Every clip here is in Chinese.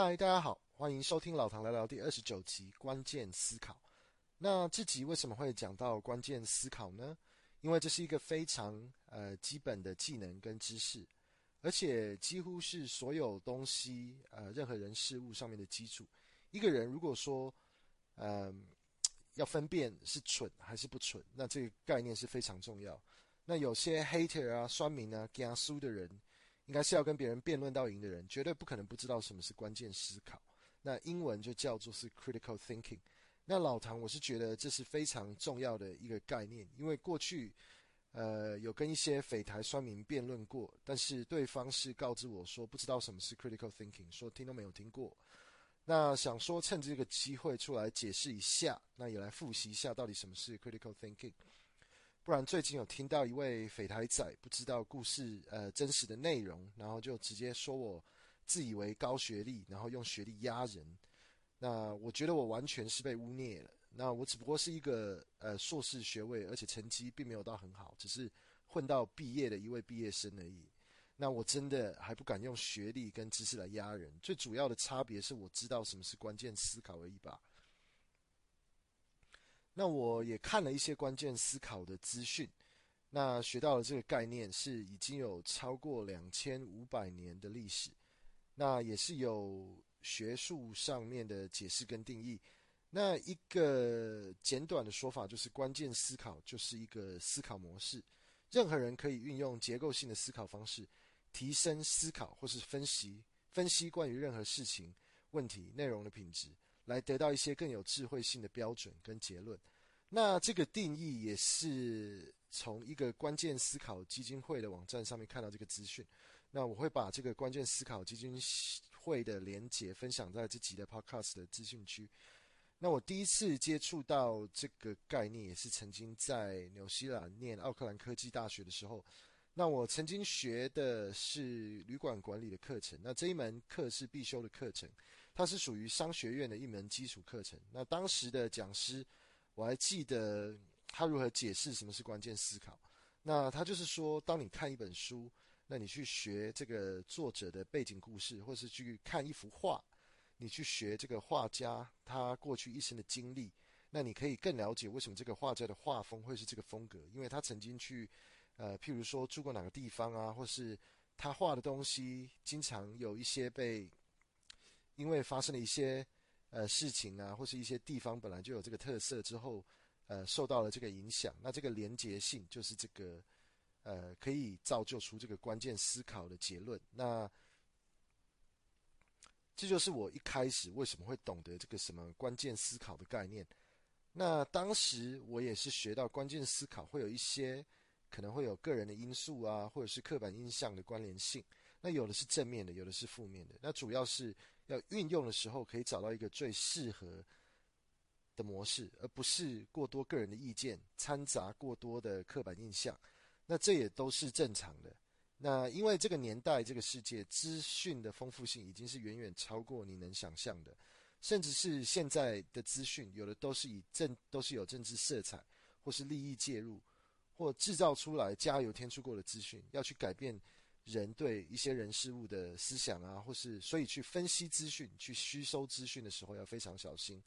嗨，大家好，欢迎收听老唐聊聊第二十九集关键思考。那这集为什么会讲到关键思考呢？因为这是一个非常呃基本的技能跟知识，而且几乎是所有东西呃任何人事物上面的基础。一个人如果说嗯、要分辨是蠢还是不蠢，那这个概念是非常重要。那有些 hater 啊、酸民啊、惊输的人。应该是要跟别人辩论到赢的人，绝对不可能不知道什么是关键思考。那英文就叫做是 critical thinking。那老唐，我是觉得这是非常重要的一个概念，因为过去，呃，有跟一些匪台酸民辩论过，但是对方是告知我说不知道什么是 critical thinking，说听都没有听过。那想说趁这个机会出来解释一下，那也来复习一下到底什么是 critical thinking。不然最近有听到一位匪台仔不知道故事呃真实的内容，然后就直接说我自以为高学历，然后用学历压人。那我觉得我完全是被污蔑了。那我只不过是一个呃硕士学位，而且成绩并没有到很好，只是混到毕业的一位毕业生而已。那我真的还不敢用学历跟知识来压人。最主要的差别是我知道什么是关键思考而已吧。那我也看了一些关键思考的资讯，那学到了这个概念是已经有超过两千五百年的历史，那也是有学术上面的解释跟定义。那一个简短的说法就是，关键思考就是一个思考模式，任何人可以运用结构性的思考方式，提升思考或是分析分析关于任何事情、问题、内容的品质。来得到一些更有智慧性的标准跟结论。那这个定义也是从一个关键思考基金会的网站上面看到这个资讯。那我会把这个关键思考基金会的连结分享在这集的 Podcast 的资讯区。那我第一次接触到这个概念，也是曾经在纽西兰念奥克兰科技大学的时候。那我曾经学的是旅馆管理的课程，那这一门课是必修的课程，它是属于商学院的一门基础课程。那当时的讲师，我还记得他如何解释什么是关键思考。那他就是说，当你看一本书，那你去学这个作者的背景故事，或是去看一幅画，你去学这个画家他过去一生的经历，那你可以更了解为什么这个画家的画风会是这个风格，因为他曾经去。呃，譬如说住过哪个地方啊，或是他画的东西，经常有一些被因为发生了一些呃事情啊，或是一些地方本来就有这个特色之后，呃，受到了这个影响。那这个连结性就是这个呃，可以造就出这个关键思考的结论。那这就是我一开始为什么会懂得这个什么关键思考的概念。那当时我也是学到关键思考会有一些。可能会有个人的因素啊，或者是刻板印象的关联性。那有的是正面的，有的是负面的。那主要是要运用的时候，可以找到一个最适合的模式，而不是过多个人的意见掺杂过多的刻板印象。那这也都是正常的。那因为这个年代、这个世界资讯的丰富性已经是远远超过你能想象的，甚至是现在的资讯，有的都是以政都是有政治色彩，或是利益介入。或制造出来加油添醋过的资讯，要去改变人对一些人事物的思想啊，或是所以去分析资讯、去吸收资讯的时候要非常小心。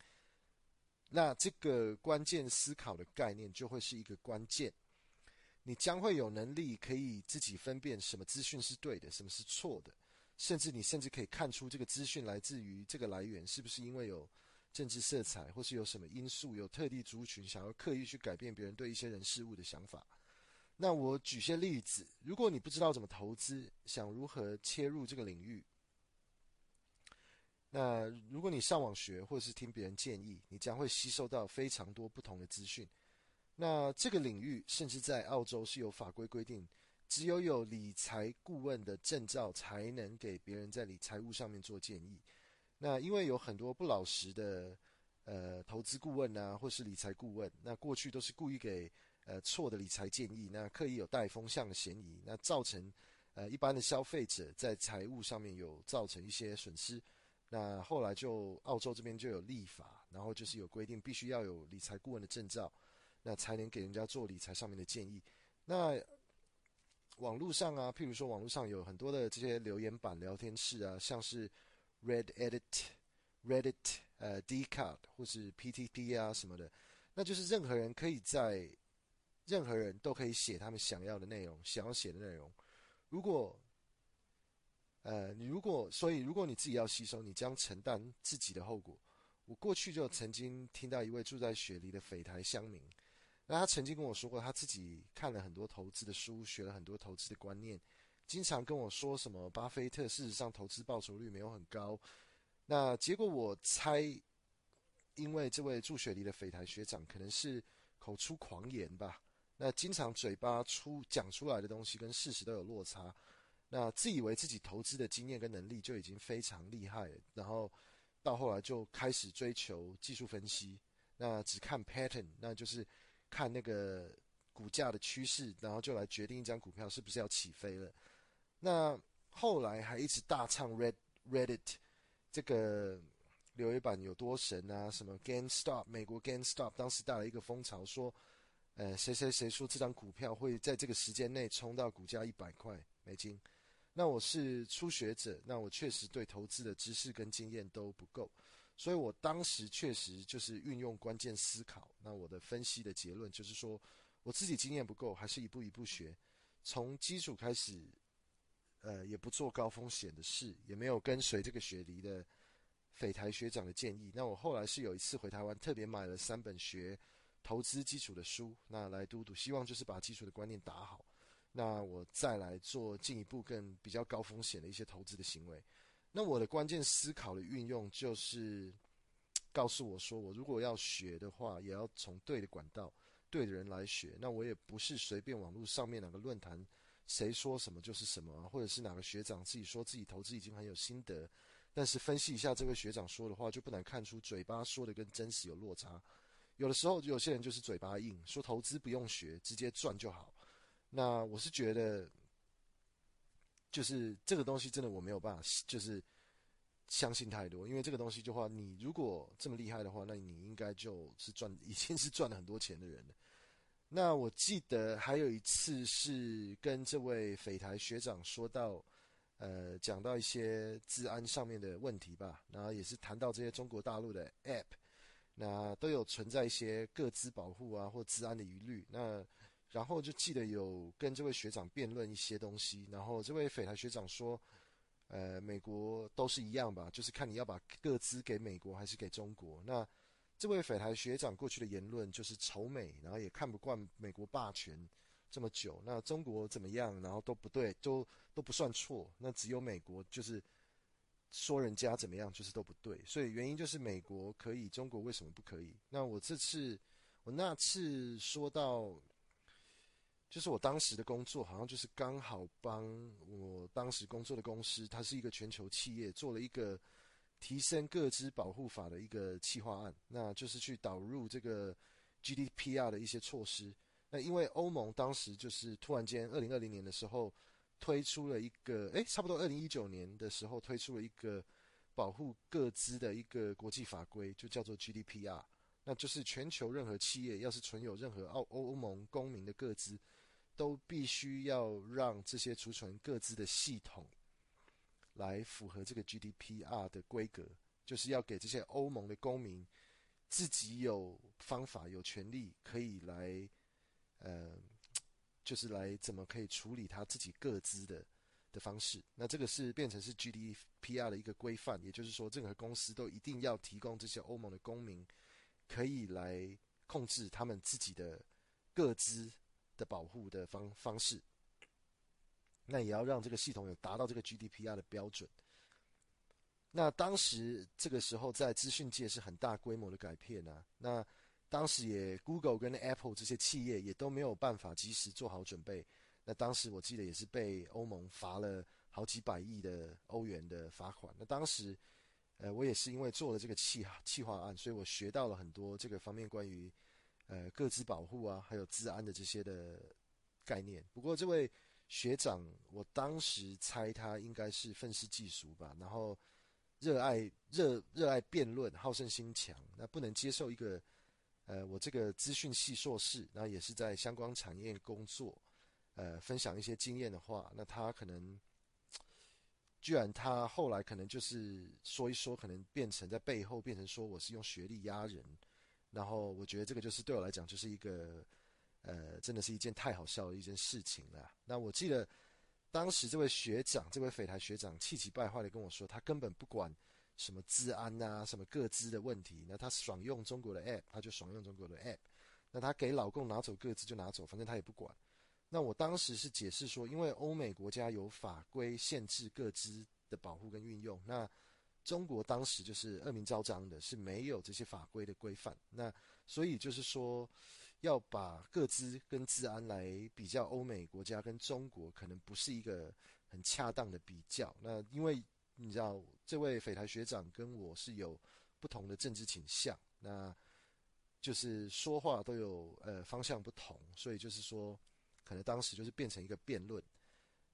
那这个关键思考的概念就会是一个关键，你将会有能力可以自己分辨什么资讯是对的，什么是错的，甚至你甚至可以看出这个资讯来自于这个来源是不是因为有。政治色彩，或是有什么因素，有特定族群想要刻意去改变别人对一些人事物的想法。那我举些例子，如果你不知道怎么投资，想如何切入这个领域，那如果你上网学或者是听别人建议，你将会吸收到非常多不同的资讯。那这个领域甚至在澳洲是有法规规定，只有有理财顾问的证照才能给别人在理财务上面做建议。那因为有很多不老实的，呃，投资顾问啊，或是理财顾问，那过去都是故意给呃错的理财建议，那刻意有带风向的嫌疑，那造成呃一般的消费者在财务上面有造成一些损失。那后来就澳洲这边就有立法，然后就是有规定，必须要有理财顾问的证照，那才能给人家做理财上面的建议。那网络上啊，譬如说网络上有很多的这些留言板、聊天室啊，像是。Red Edit、Reddit、呃 Dcard 或是 PTP 啊什么的，那就是任何人可以在任何人都可以写他们想要的内容，想要写的内容。如果呃，你如果所以如果你自己要吸收，你将承担自己的后果。我过去就曾经听到一位住在雪梨的匪台乡民，那他曾经跟我说过，他自己看了很多投资的书，学了很多投资的观念，经常跟我说什么巴菲特事实上投资报酬率没有很高。那结果我猜，因为这位住雪梨的匪台学长可能是口出狂言吧，那经常嘴巴出讲出来的东西跟事实都有落差，那自以为自己投资的经验跟能力就已经非常厉害了，然后。到后来就开始追求技术分析，那只看 pattern，那就是看那个股价的趋势，然后就来决定一张股票是不是要起飞了。那后来还一直大唱 Red Reddit 这个留言板有多神啊？什么 GameStop 美国 GameStop 当时带来一个风潮，说，呃，谁谁谁说这张股票会在这个时间内冲到股价一百块美金。那我是初学者，那我确实对投资的知识跟经验都不够，所以我当时确实就是运用关键思考。那我的分析的结论就是说，我自己经验不够，还是一步一步学，从基础开始，呃，也不做高风险的事，也没有跟随这个雪梨的匪台学长的建议。那我后来是有一次回台湾，特别买了三本学投资基础的书，那来读读，希望就是把基础的观念打好。那我再来做进一步更比较高风险的一些投资的行为。那我的关键思考的运用就是告诉我说，我如果要学的话，也要从对的管道、对的人来学。那我也不是随便网络上面哪个论坛谁说什么就是什么，或者是哪个学长自己说自己投资已经很有心得，但是分析一下这位学长说的话，就不难看出嘴巴说的跟真实有落差。有的时候有些人就是嘴巴硬，说投资不用学，直接赚就好。那我是觉得，就是这个东西真的我没有办法，就是相信太多，因为这个东西的话，你如果这么厉害的话，那你应该就是赚，已经是赚了很多钱的人了。那我记得还有一次是跟这位匪台学长说到，呃，讲到一些治安上面的问题吧，然后也是谈到这些中国大陆的 App，那都有存在一些各自保护啊或治安的疑虑，那。然后就记得有跟这位学长辩论一些东西，然后这位匪台学长说，呃，美国都是一样吧，就是看你要把各资给美国还是给中国。那这位匪台学长过去的言论就是仇美，然后也看不惯美国霸权这么久，那中国怎么样，然后都不对，都都不算错，那只有美国就是说人家怎么样就是都不对，所以原因就是美国可以，中国为什么不可以？那我这次我那次说到。就是我当时的工作，好像就是刚好帮我当时工作的公司，它是一个全球企业，做了一个提升个资保护法的一个企划案，那就是去导入这个 GDPR 的一些措施。那因为欧盟当时就是突然间，二零二零年的时候推出了一个，诶，差不多二零一九年的时候推出了一个保护个资的一个国际法规，就叫做 GDPR。那就是全球任何企业要是存有任何欧欧盟公民的个资。都必须要让这些储存个资的系统来符合这个 GDPR 的规格，就是要给这些欧盟的公民自己有方法、有权利可以来，呃，就是来怎么可以处理他自己各资的的方式。那这个是变成是 GDPR 的一个规范，也就是说，任何公司都一定要提供这些欧盟的公民可以来控制他们自己的各资。的保护的方方式，那也要让这个系统有达到这个 GDPR 的标准。那当时这个时候在资讯界是很大规模的改变啊。那当时也 Google 跟 Apple 这些企业也都没有办法及时做好准备。那当时我记得也是被欧盟罚了好几百亿的欧元的罚款。那当时，呃，我也是因为做了这个企企划案，所以我学到了很多这个方面关于。呃，各自保护啊，还有治安的这些的概念。不过这位学长，我当时猜他应该是愤世嫉俗吧，然后热爱热热爱辩论，好胜心强。那不能接受一个呃，我这个资讯系硕士，然后也是在相关产业工作，呃，分享一些经验的话，那他可能居然他后来可能就是说一说，可能变成在背后变成说我是用学历压人，然后我觉得这个就是对我来讲就是一个，呃，真的是一件太好笑的一件事情了。那我记得当时这位学长，这位匪台学长气急败坏的跟我说，他根本不管什么治安啊，什么各资的问题，那他爽用中国的 app，他就爽用中国的 app，那他给老公拿走各资就拿走，反正他也不管。那我当时是解释说，因为欧美国家有法规限制各资的保护跟运用，那中国当时就是恶名昭彰的，是没有这些法规的规范。那所以就是说，要把各资跟治安来比较欧美国家跟中国，可能不是一个很恰当的比较。那因为你知道，这位匪台学长跟我是有不同的政治倾向，那就是说话都有呃方向不同，所以就是说。可能当时就是变成一个辩论。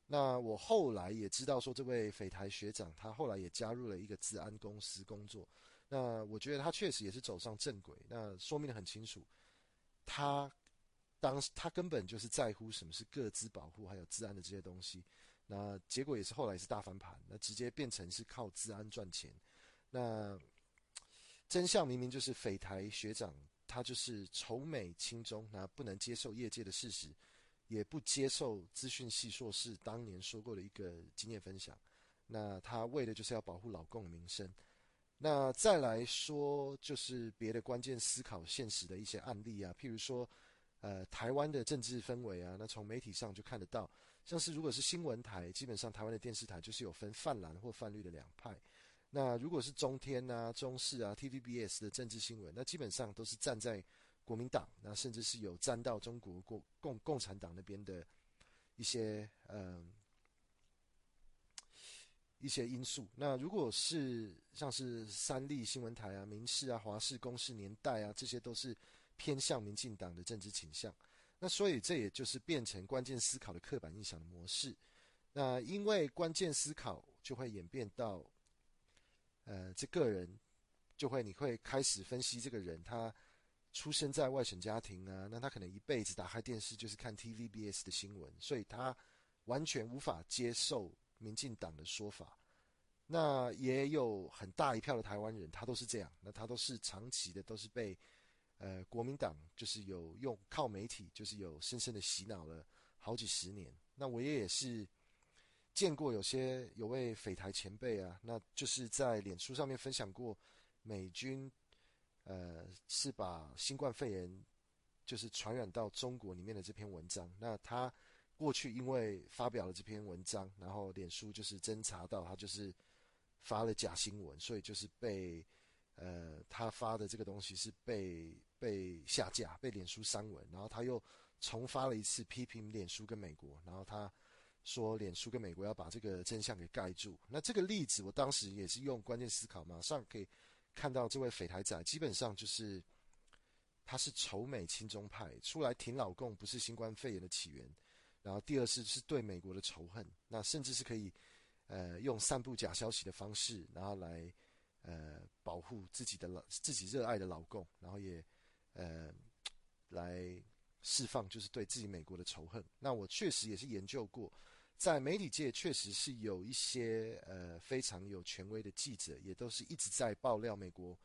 那我后来也知道说，这位匪台学长他后来也加入了一个治安公司工作。那我觉得他确实也是走上正轨。那说明得很清楚，他当时他根本就是在乎什么是各自保护，还有治安的这些东西。那结果也是后来是大翻盘，那直接变成是靠资安赚钱。那真相明明就是匪台学长他就是仇美亲中，那不能接受业界的事实。也不接受资讯系硕士当年说过的一个经验分享，那他为的就是要保护老共的名声。那再来说，就是别的关键思考现实的一些案例啊，譬如说，呃，台湾的政治氛围啊，那从媒体上就看得到，像是如果是新闻台，基本上台湾的电视台就是有分泛蓝或泛绿的两派。那如果是中天啊、中视啊、TVBS 的政治新闻，那基本上都是站在。国民党，那甚至是有站到中国共共共产党那边的一些嗯一些因素。那如果是像是三立新闻台啊、民视啊、华视、公视、年代啊，这些都是偏向民进党的政治倾向。那所以这也就是变成关键思考的刻板印象的模式。那因为关键思考就会演变到，呃，这个人就会你会开始分析这个人他。出生在外省家庭啊，那他可能一辈子打开电视就是看 TVBS 的新闻，所以他完全无法接受民进党的说法。那也有很大一票的台湾人，他都是这样，那他都是长期的，都是被呃国民党就是有用靠媒体，就是有深深的洗脑了好几十年。那我也也是见过有些有位匪台前辈啊，那就是在脸书上面分享过美军。呃，是把新冠肺炎就是传染到中国里面的这篇文章。那他过去因为发表了这篇文章，然后脸书就是侦查到他就是发了假新闻，所以就是被呃他发的这个东西是被被下架，被脸书删文。然后他又重发了一次批评脸书跟美国，然后他说脸书跟美国要把这个真相给盖住。那这个例子我当时也是用关键思考，马上可以。看到这位匪台仔，基本上就是他是仇美亲中派，出来挺老共，不是新冠肺炎的起源。然后第二是是对美国的仇恨，那甚至是可以呃用散布假消息的方式，然后来呃保护自己的老自己热爱的老共，然后也呃来释放就是对自己美国的仇恨。那我确实也是研究过。在媒体界，确实是有一些呃非常有权威的记者，也都是一直在爆料美国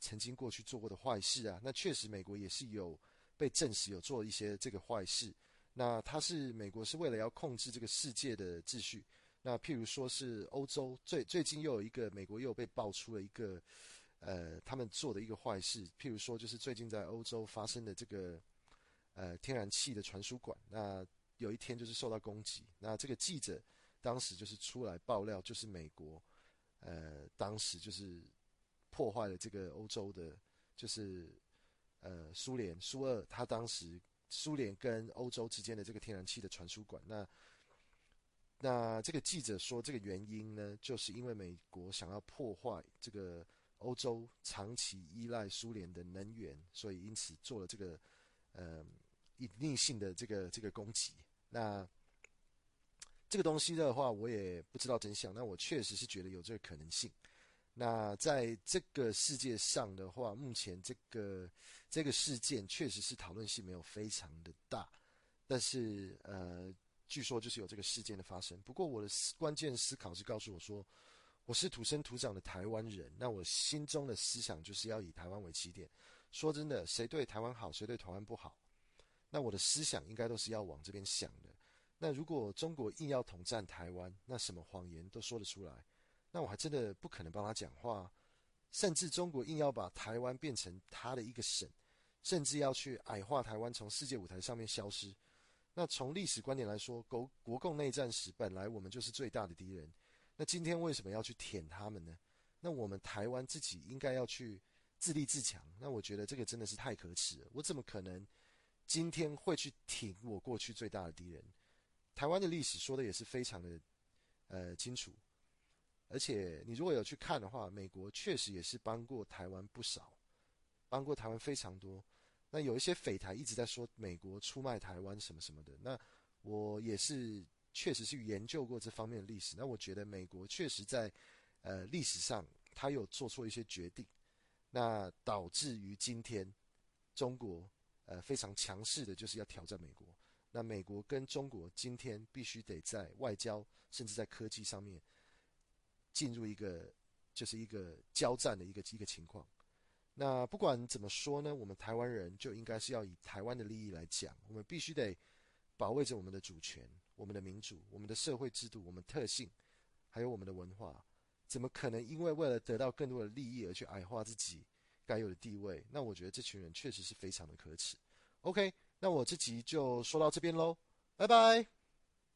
曾经过去做过的坏事啊。那确实，美国也是有被证实有做一些这个坏事。那他是美国是为了要控制这个世界的秩序。那譬如说是欧洲，最最近又有一个美国又被爆出了一个呃他们做的一个坏事。譬如说，就是最近在欧洲发生的这个呃天然气的传输管那。有一天就是受到攻击，那这个记者当时就是出来爆料，就是美国，呃，当时就是破坏了这个欧洲的，就是呃苏联苏俄，他当时苏联跟欧洲之间的这个天然气的传输管，那那这个记者说这个原因呢，就是因为美国想要破坏这个欧洲长期依赖苏联的能源，所以因此做了这个呃隐匿性的这个这个攻击。那这个东西的话，我也不知道真相。那我确实是觉得有这个可能性。那在这个世界上的话，目前这个这个事件确实是讨论性没有非常的大。但是呃，据说就是有这个事件的发生。不过我的关键思考是告诉我说，我是土生土长的台湾人，那我心中的思想就是要以台湾为起点。说真的，谁对台湾好，谁对台湾不好，那我的思想应该都是要往这边想的。那如果中国硬要统战台湾，那什么谎言都说得出来，那我还真的不可能帮他讲话。甚至中国硬要把台湾变成他的一个省，甚至要去矮化台湾，从世界舞台上面消失。那从历史观点来说，国国共内战时，本来我们就是最大的敌人。那今天为什么要去舔他们呢？那我们台湾自己应该要去自立自强。那我觉得这个真的是太可耻了。我怎么可能今天会去挺我过去最大的敌人？台湾的历史说的也是非常的呃清楚，而且你如果有去看的话，美国确实也是帮过台湾不少，帮过台湾非常多。那有一些匪台一直在说美国出卖台湾什么什么的，那我也是确实是研究过这方面的历史。那我觉得美国确实在呃历史上他有做错一些决定，那导致于今天中国呃非常强势的就是要挑战美国。那美国跟中国今天必须得在外交，甚至在科技上面进入一个就是一个交战的一个一个情况。那不管怎么说呢，我们台湾人就应该是要以台湾的利益来讲，我们必须得保卫着我们的主权、我们的民主、我们的社会制度、我们特性，还有我们的文化。怎么可能因为为了得到更多的利益而去矮化自己该有的地位？那我觉得这群人确实是非常的可耻。OK。那我这集就说到这边喽，拜拜。